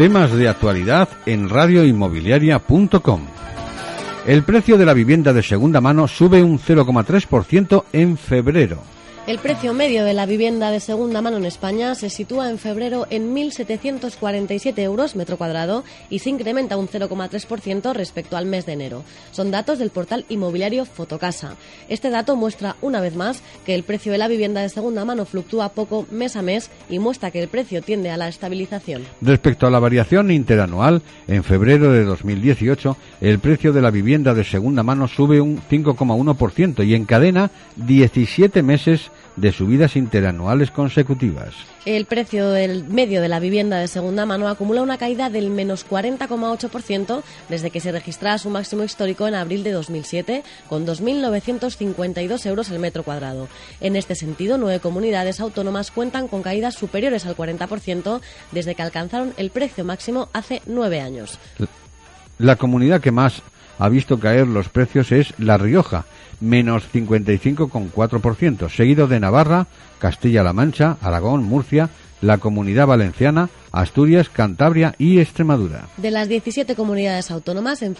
Temas de actualidad en radioinmobiliaria.com. El precio de la vivienda de segunda mano sube un 0,3% en febrero. El precio medio de la vivienda de segunda mano en España se sitúa en febrero en 1.747 euros metro cuadrado y se incrementa un 0,3% respecto al mes de enero. Son datos del portal inmobiliario Fotocasa. Este dato muestra una vez más que el precio de la vivienda de segunda mano fluctúa poco mes a mes y muestra que el precio tiende a la estabilización. Respecto a la variación interanual, en febrero de 2018 el precio de la vivienda de segunda mano sube un 5,1% y encadena 17 meses de subidas interanuales consecutivas. El precio del medio de la vivienda de segunda mano acumula una caída del menos 40,8% desde que se registrara su máximo histórico en abril de 2007, con 2.952 euros el metro cuadrado. En este sentido, nueve comunidades autónomas cuentan con caídas superiores al 40% desde que alcanzaron el precio máximo hace nueve años. La comunidad que más ha visto caer los precios es La Rioja, menos 55,4%, seguido de Navarra, Castilla-La Mancha, Aragón, Murcia, la Comunidad Valenciana, Asturias, Cantabria y Extremadura. De las 17 comunidades autónomas, en,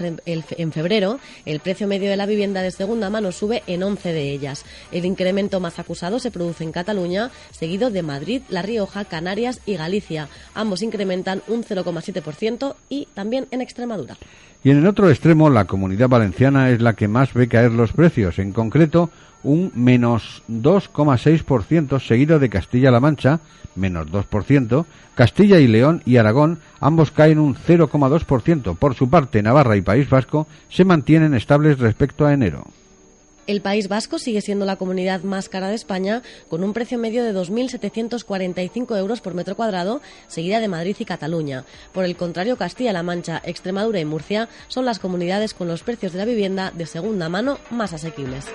febrero, el precio medio de la vivienda de segunda mano sube en 11 de ellas. El incremento más acusado se produce en Cataluña, seguido de Madrid, La Rioja, Canarias y Galicia. Ambos incrementan un 0,7% y también en Extremadura. Y en el otro extremo, la comunidad valenciana es la que más ve caer los precios, en concreto un menos 2,6%, seguido de Castilla-La Mancha, menos 2%, Castilla y León y Aragón ambos caen un 0,2%. Por su parte, Navarra y País Vasco se mantienen estables respecto a enero. El País Vasco sigue siendo la comunidad más cara de España, con un precio medio de 2.745 euros por metro cuadrado, seguida de Madrid y Cataluña. Por el contrario, Castilla-La Mancha, Extremadura y Murcia son las comunidades con los precios de la vivienda de segunda mano más asequibles.